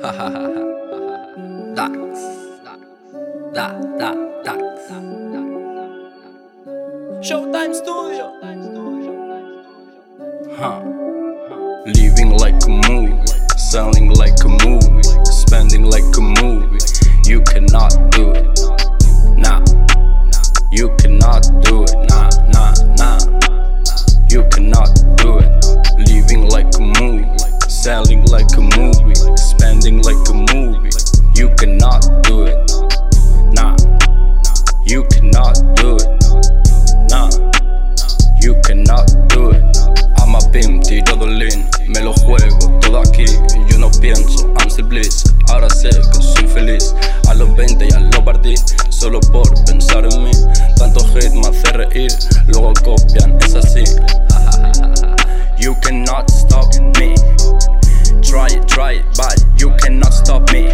Dax. Da, da, Dax. Showtime Studio. Huh. Living like a movie, selling like a movie, spending like a movie. You cannot do it. Nah. Me lo juego todo aquí. Yo no pienso, I'm still bliss. Ahora sé que soy feliz. A los 20 ya lo partí, solo por pensar en mí. Tanto hate me hace reír, luego copian, es así. You cannot stop me. Try it, try it, but you cannot stop me.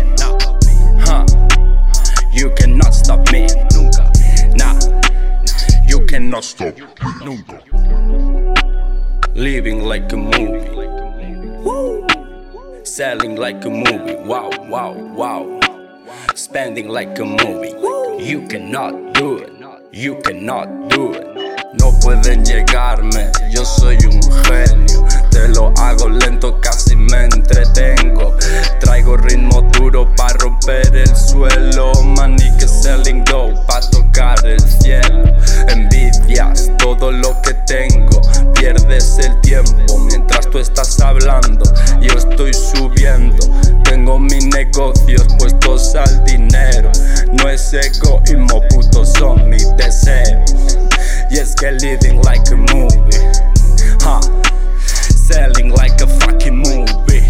Huh. You cannot stop me. Nunca. Nah. You cannot stop. Nunca. Living like a movie. Selling like a movie. Wow, wow, wow. Spending like a movie. You cannot do it. You cannot do it. No pueden llegarme, yo soy un genio. Te lo hago lento, casi me entretengo. Traigo ritmo duro para romper el suelo. Money que selling go para tocar el cielo. Envidias todo lo que tengo. Pierdes el tiempo mientras tú estás hablando. No es egoísmo, puto, son mis deseos. Y es que living like a movie. Huh. Selling like a fucking movie.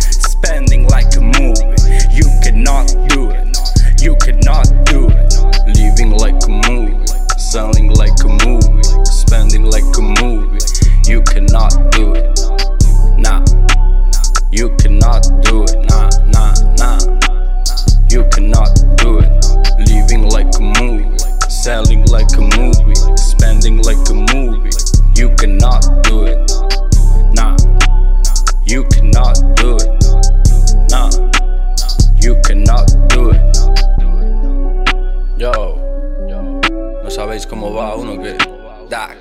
Spending like a movie. You cannot do it. You cannot do it. Living like a movie. Selling like a movie. Spending like a movie. You cannot do it. Nah. You cannot do it. Nah, movie, spending like a movie. You cannot do it. Nah, you cannot do it. Nah, you cannot do it. Yo, no sabéis cómo va uno que. Dax.